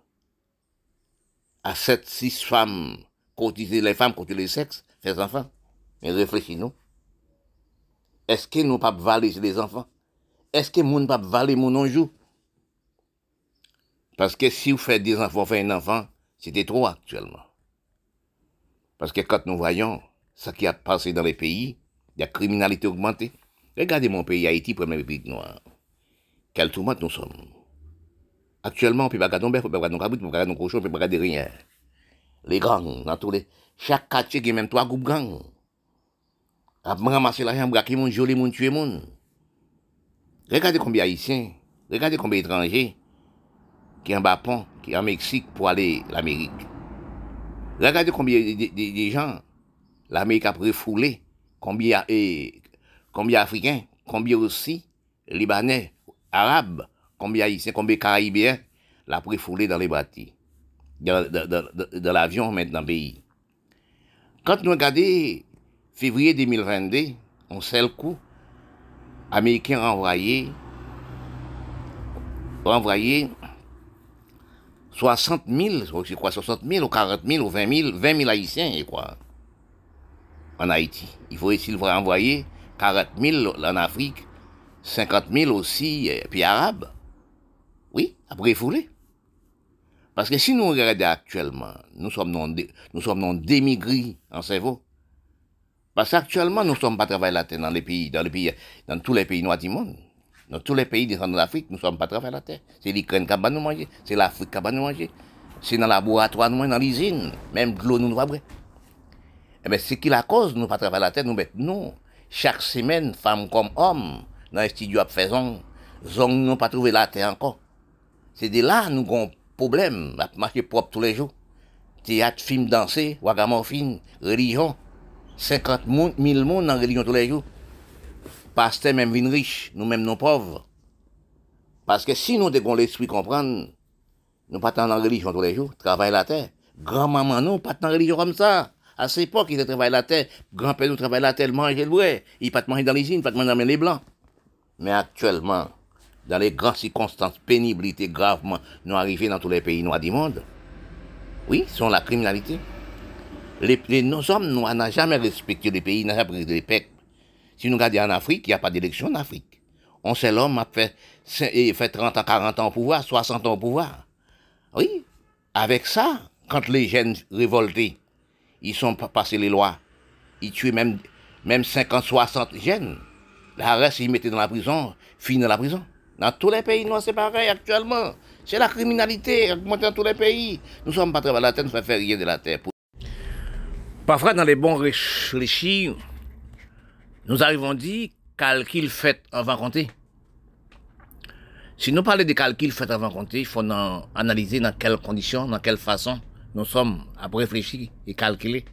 à 7, 6 femmes, les femmes, les sexes, les enfants. Mais réfléchis-nous. Est-ce que nous pas valer les enfants? Est-ce que nous pas valer mon joue? Parce que si vous faites des enfants, vous faites un enfant, c'était trop actuellement. Parce que quand nous voyons ce qui a passé dans les pays, la criminalité augmentée. Regardez mon pays, Haïti, premier pays noir. Quel tourment nous sommes. Actuellement, on ne peut pas garder pas garder on peut pas garder cochon, on peut pas rien. Les gangs, dans les... Chaque quartier, y a même trois groupes. À ramasser l'argent, braquer mon joli, mon tuer mon. Regardez combien d'Haïtiens, regardez combien d'étrangers qui en Bapon, qui sont en Mexique pour aller à l'Amérique. Regardez combien de gens l'Amérique a refoulé, combien, d'Africains, combien aussi Libanais, Arabes, combien haïtiens, combien caribéens, l'a préfoulé dans les bâtis, dans, l'avion maintenant pays. Quand nous regardons février 2022, on sait le coup, Américains envoyé, envoyé 60 000, je crois 60 000 ou 40 000 ou 20 000, 20 000 haïtiens, je crois, en Haïti. Il faut essayer de envoyer 40 000 en Afrique, 50 000 aussi, euh, puis arabes. Oui, après foulé. Parce que si nous regardons actuellement, nous sommes non, nous sommes non démigrés en cerveau. Parce qu'actuellement, nous ne sommes pas travaillés la terre dans les pays, dans les pays, dans tous les pays noirs du monde. Dans tous les pays de l'Afrique, nous ne sommes pas travaillés la terre. C'est l'Ukraine qui va nous manger, c'est l'Afrique qui va nous manger. C'est dans le laboratoire, nous, dans l'usine, même de l'eau, nous nous Eh bien, c'est qui la cause, nous ne pas travailler la terre, nous mettons, non. Chaque semaine, femmes comme hommes, dans les studios à faisons, n'ont pas trouvé la terre encore. C'est de là nous avons problème, à marcher propre tous les jours. Théâtre, film, danser, wagamorphine, religion. 50 000 monde dans la religion tous les jours. Pasteur même vin riche, nous-mêmes pauvres. Parce que si nous devons l'esprit comprendre, nous pas dans la religion tous les jours, travailler la terre. Grand-maman, nous, pas dans la religion comme ça. À cette époque, ils travaillent la terre. Grand-père nous travaille la terre, manger le bois. Il pas manger dans l'usine, pas manger dans les blancs. Mais actuellement, dans les grandes circonstances, pénibilité gravement, nous arrivons dans tous les pays noirs du monde. Oui, sont la criminalité. Les, nos hommes n'ont jamais respecté les pays, n'ont jamais respecté les peuples. Si nous regardons en Afrique, il n'y a pas d'élection en Afrique. On sait l'homme a fait, fait 30 ans, 40 ans au pouvoir, 60 ans au pouvoir. Oui, avec ça, quand les jeunes révoltés, ils sont passés les lois, ils tuaient même, même 50, 60 jeunes. La reste, ils mettaient dans la prison, fini dans la prison. Dans tous les pays noirs, c'est pareil actuellement. C'est la criminalité augmentée dans tous les pays. Nous sommes pas travaillés la terre, nous ne faisons rien de la terre. Parfois, dans les bons réfléchis, nous arrivons à dire calcul fait avant compter. Si nous parlons de calcul fait avant compter, il faut analyser dans quelles conditions, dans quelle façon nous sommes à réfléchir et calculer.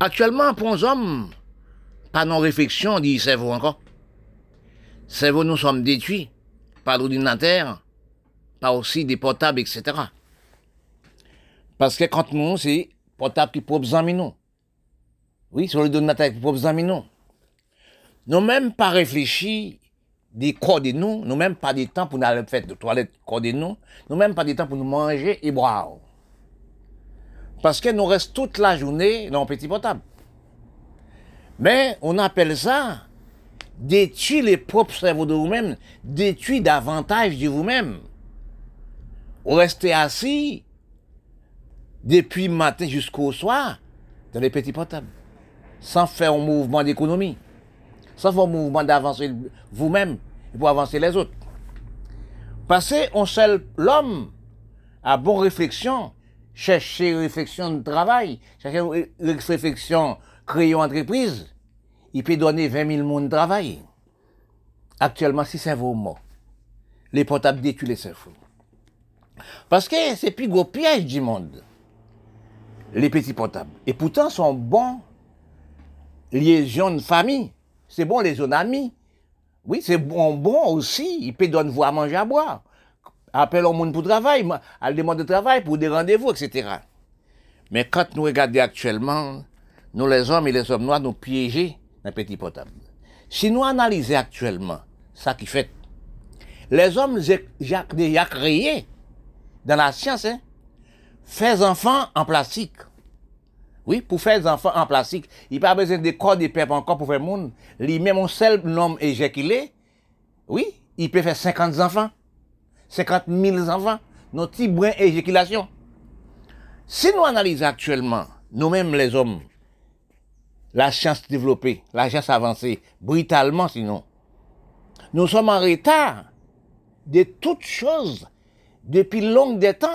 Actuellement, pour les hommes, pas nos réflexion, dit cerveau encore? Cerveau, nous sommes détruits par l'ordinateur, pas aussi des portables, etc. Parce que quand nous, c'est portable qui peut besoin nous. Oui, sur l'ordinateur qui peut besoin nous. Nous même pas réfléchi des corps de nous, nous même pas des temps pour nous aller faire de toilette corps de nous, nous même pas des temps pour nous manger et boire. Parce que nous restons toute la journée dans un petit portable. Mais on appelle ça détruire les propres cerveaux de vous-même, détruire davantage de vous-même. Vous restez assis depuis matin jusqu'au soir dans les petits portables, sans faire un mouvement d'économie, sans faire un mouvement d'avancer vous-même pour avancer les autres. Parce qu'on seul l'homme à bonne réflexion, chercher réflexion de travail, chercher réflexion créer une entreprise, il peut donner 20 000 monde de travail. Actuellement, si c'est vos mots, les portables détruisent les cerveaux. Parce que c'est plus gros piège du monde, les petits portables. Et pourtant, sont bons liaisons de famille. C'est bon les zones amis. Oui, c'est bon, bon aussi. Il peut donner vous à manger à boire. Appelle au monde pour travail, à demande de travail, pour des rendez-vous, etc. Mais quand nous regardons actuellement, nous les hommes et les hommes noirs nous piéger dans petit portable. Si nous analysons actuellement ça qui fait, les hommes déjà créé dans la science, hein, faire enfants en plastique. Oui, pour faire des enfants en plastique, il n'y a pas besoin de corps de peuple encore pour faire monde. Lui-même, un seul homme éjaculé, oui, il peut faire 50 enfants. 50 000 enfants, nos petits brins éjaculation. Si nous analysons actuellement, nous-mêmes les hommes, la science développée, la science avancée, brutalement sinon, nous sommes en retard de toutes choses depuis longue des temps.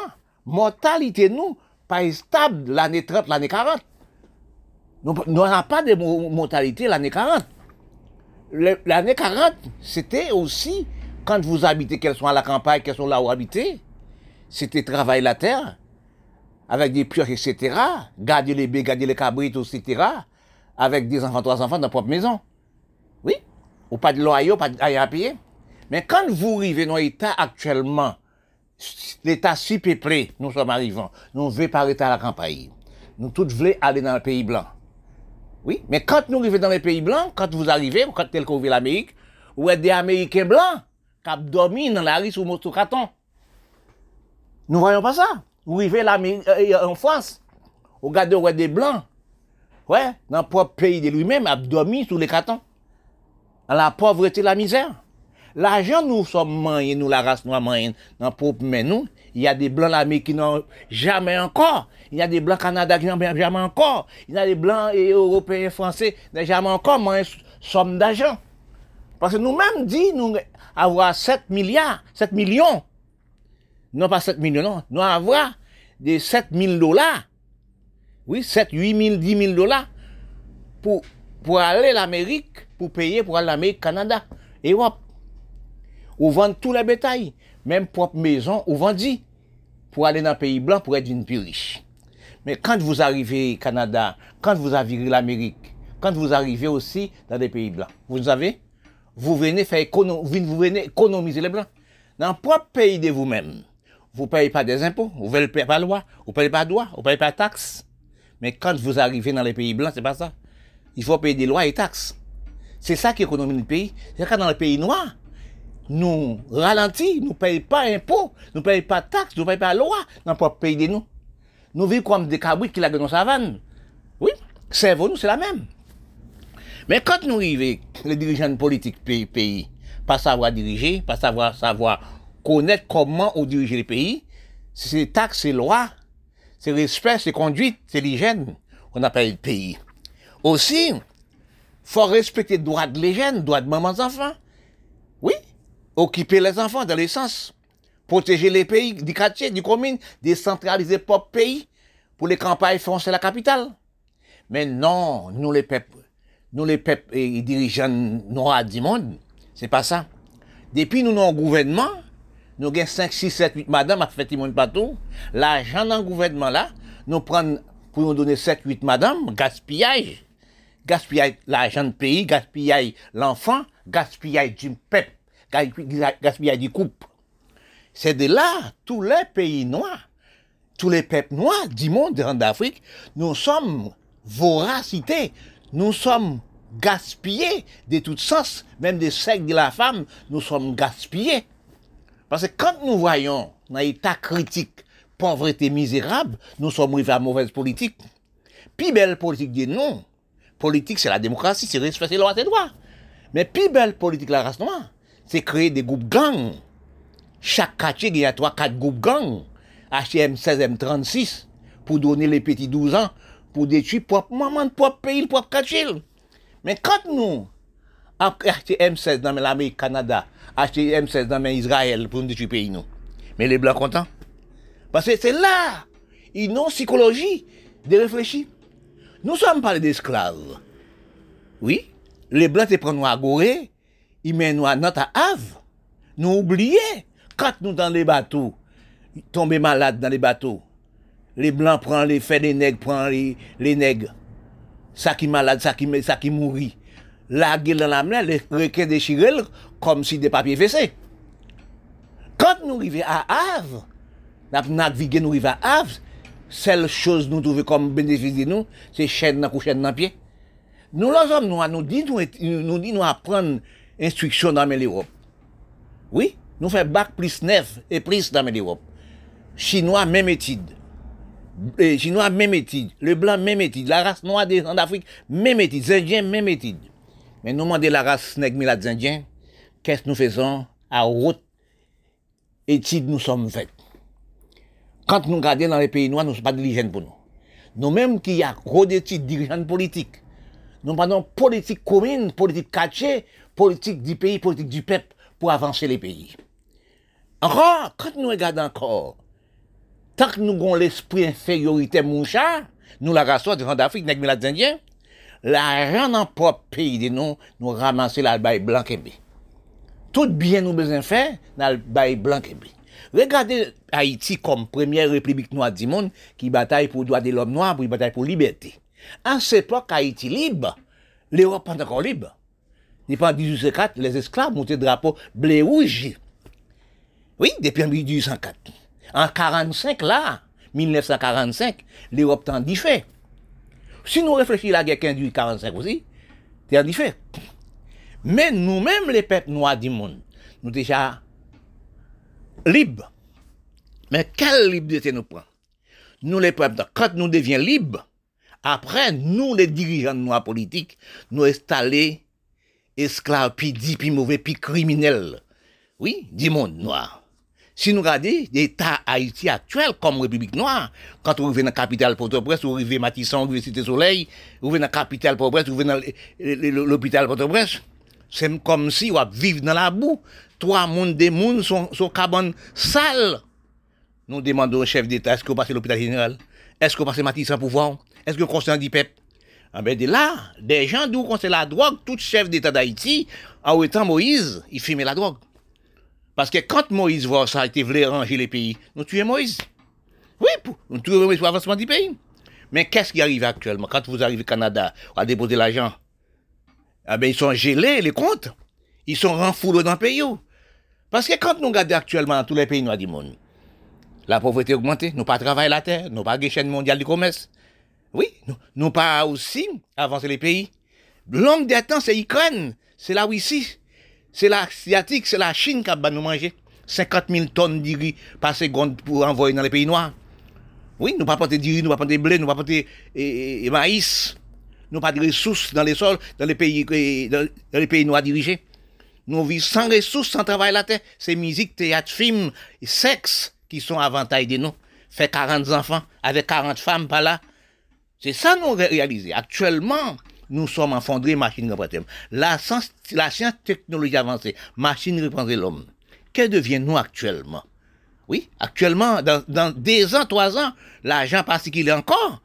Mortalité, nous, pas stable l'année 30, l'année 40. Nous n'avons pas de mortalité l'année 40. L'année 40, c'était aussi quand vous habitez, qu'elles sont à la campagne, qu'elles sont là où habitez, c'était travailler la terre, avec des pioches, etc., garder les baies, garder les cabrites, etc., avec des enfants, trois enfants dans propre maison. Oui, ou pas de loyer, pas de à payer. Mais quand vous arrivez dans l'état actuellement, l'état si peuplé, nous sommes arrivants, nous ne voulons pas arrêter à la campagne. Nous tous voulons aller dans le pays blanc. Oui, mais quand nous arrivons dans les pays blancs, quand vous arrivez, quand tel qu'on l'Amérique, vous êtes des Américains blancs, qui dormi dans la rue sous mon carton. Nous voyons pas ça. Vous arrivez là euh, en France, vous regardez des blancs, ouais, dans le propre pays de lui-même, a dormi sous les cartons. Dans la pauvreté, la misère. L'argent, nous sommes moyens, nous, la race noire moyenne, dans mais nous, il y a des blancs là, qui n'ont jamais encore. Il y a des blancs Canada qui n'ont jamais encore. Il y a des blancs et européens, français, qui n'ont jamais encore moins somme d'argent. Parce que nous-mêmes dit nous avoir 7 milliards, 7 millions. Non pas 7 millions, non. Nous avoir des 7 000 dollars. Oui, 7, 8 000, 10 000 dollars pour, pour aller l'Amérique, pour payer pour aller l'Amérique, Canada, Europe. Ou vendre tous les bétails, même propre maison, ou vendre pour aller dans le pays blanc pour être une plus riche. Mais quand vous arrivez au Canada, quand vous arrivez l'Amérique, quand vous arrivez aussi dans des pays blancs, vous savez, vous venez faire vous venez économiser les blancs. Dans le propre pays de vous-même, vous ne payez pas des impôts, vous ne payez pas loi, vous ne payez pas de droits, vous ne payez pas taxes. Mais quand vous arrivez dans les pays blancs, c'est pas ça. Il faut payer des lois et taxes. C'est ça qui économise le pays. C'est quand dans les pays noirs, nous ralentissons, nous ne payons pas d'impôts, nous ne payons pas taxes, nous ne payons pas loi dans le pays de nous. Nous vivons comme des cabrites qui la dans la savane. Oui, cerveau, nous, c'est la même. Mais quand nous arrivons, les dirigeants politiques pays, pays, pas savoir diriger, pas savoir, savoir connaître comment on dirige les pays, c'est taxes, c'est lois, c'est respect, c'est conduite, c'est l'hygiène qu'on appelle le pays. Aussi, faut respecter le droit de l'hygiène, le droit de maman enfants. Oui, occuper les enfants dans les sens, protéger les pays, du quartier, du commune, décentraliser propre pays pour les campagnes foncer la capitale. Mais non, nous les peuples, nous les peuples et dirigeants noirs du monde, c'est pas ça. Depuis nous, nous, gouvernement, nous avons 5, 6, 7, 8 madame à faire monde partout. L'argent dans le gouvernement là, nous prenons pour nous donner 7, 8 madame, gaspillage. Gaspillage l'argent du pays, gaspillage l'enfant, gaspillage du peuple, gaspillage du couple. C'est de là, tous les pays noirs, tous les peuples noirs du monde d'Afrique, nous sommes voracité, nous sommes gaspillés de tous sens, même des sexes de la femme, nous sommes gaspillés. Parce que quand nous voyons dans l'état critique, pauvreté misérable, nous sommes arrivés à mauvaise politique. Puis belle politique dit non. Politique, c'est la démocratie, c'est respecter les lois et droits. Mais puis belle politique, la race noire, c'est créer des groupes gangs. Chaque quartier, il y a 3-4 groupes gangs. HM16, M36, pour donner les petits 12 ans, pour détruire propre maman, propre pays, propre quartier. Mais quand nous, acheter M16 dans l'Amérique, Canada, acheter M16 dans Israël pour nous détruire pays, nous. Mais les Blancs contents? Parce que c'est là, ils ont psychologie de réfléchir. Nous sommes pas d'esclaves. Oui, les Blancs te prennent à Gorée, ils mettent nous à notre Havre. Nous oublions, quand nous dans les bateaux, tomber malades dans les bateaux, les Blancs prennent les faits des nègres, prennent les, les nègres. Ça qui malade, ça qui, ça qui mourit. La gueule dans la mer, les requins déchirés comme si des papiers fessés. Quand nous arrivons à Havre, notre vie nous arrive à Havre, seule chose nous trouvons comme bénéfice de nous, c'est chaîne dans chaîne dans pied. Nous, les hommes, nous, nous dit, nous, nous dit, nous apprendre instruction dans l'Europe. Oui, nous faisons bac plus neuf et plus dans l'Europe. Chinois, même étude. Les Chinois, même étude. Le blanc, même étude. La race noire des Afrique, même étude. Les Indiens, même étude. Mais nous demandons la race nègre des Indiens, qu'est-ce que nous faisons à haute étude nous sommes faits. Quand nous regardons dans les pays noirs, nous ne sommes pas dirigeants pour nous. Nous-mêmes qui y a gros d'études dirigeants politiques, nous parlons politique commune, politique cachée, politique du pays, politique du peuple pour avancer les pays. Encore, quand nous regardons encore, tant que nous avons l'esprit infériorité moucha, nous la race de d'Afrique, nous les Indiens, l'argent dans propre pays de nous, nous ramasser la blanc et Tout bien nous besoin faire, dans le blanc et Regardez Haïti comme première république noire du monde qui bataille pour les droits de l'homme noir, pour bataille pour la liberté. En cette époque, Haïti libre, l'Europe est encore libre. Depuis 1804, les esclaves montaient drapeau bleu-rouge. Oui, depuis 1804. En 45, là, 1945, l'Europe t'en dit fait. Si nous réfléchissons à la guerre qui 45 aussi, t'en dit fait. Mais nous-mêmes, les peuples noirs du monde, nous déjà libres. Mais quelle liberté nous prend? Nous, les peuples, quand nous devions libres, après, nous, les dirigeants noirs politiques, nous installons esclaves, puis dits, puis mauvais, puis criminels. Oui, du monde noir. Si nous regardons l'État Haïti actuel comme République noire, quand vous revenez dans la capitale Port-au-Prince, vous revenez Matisson, vous revenez Cité Soleil, vous revenez dans la capitale Port-au-Prince, vous revenez dans l'hôpital Port-au-Prince, c'est comme si vous vivez dans la boue. Trois mondes des mondes sont, sont cabanes sales. Nous demandons au chef d'État, est-ce que vous passez l'hôpital général? Est-ce que vous passez Matisson pouvoir? Est-ce que conseillez du peuple? Ah ben de là, des gens d'où c'est la drogue, tout chef d'État d'Haïti, en étant Moïse, il fumait la drogue. Parce que quand Moïse voit ça, il voulait ranger les pays, nous tuons Moïse. Oui, nous tuons Moïse pour l'avancement du pays. Mais qu'est-ce qui arrive actuellement? Quand vous arrivez au Canada, à déposer l'argent, ah ben ils sont gelés, les comptes. Ils sont renfoulés dans le pays. Parce que quand nous regardons actuellement dans tous les pays noirs du monde, la pauvreté a augmenté, nous pas travailler la terre, nous pas de chaîne mondiale du commerce. Oui, nous, pas aussi avancer les pays. Longue des temps, c'est l'Ukraine, c'est la Russie, c'est l'Asiatique, c'est la Chine qui va nous manger. 50 000 tonnes de riz par seconde pour envoyer dans les pays noirs. Oui, nous pas porter du riz, nous pas porter blé, nous pas porter maïs. Nous pas de ressources dans les sols, dans les pays, les pays noirs dirigés. Nous vivons sans ressources, sans travail la terre. C'est musique, théâtre, film, sexe qui sont avantages de nous. Fait 40 enfants avec 40 femmes par là. C'est ça nous réaliser. Actuellement, nous sommes enfondrés, machine reprend La science, la science technologie avancée, machine reprend l'homme. Que deviens-nous actuellement? Oui, actuellement, dans, dans des ans, trois ans, l'argent est encore,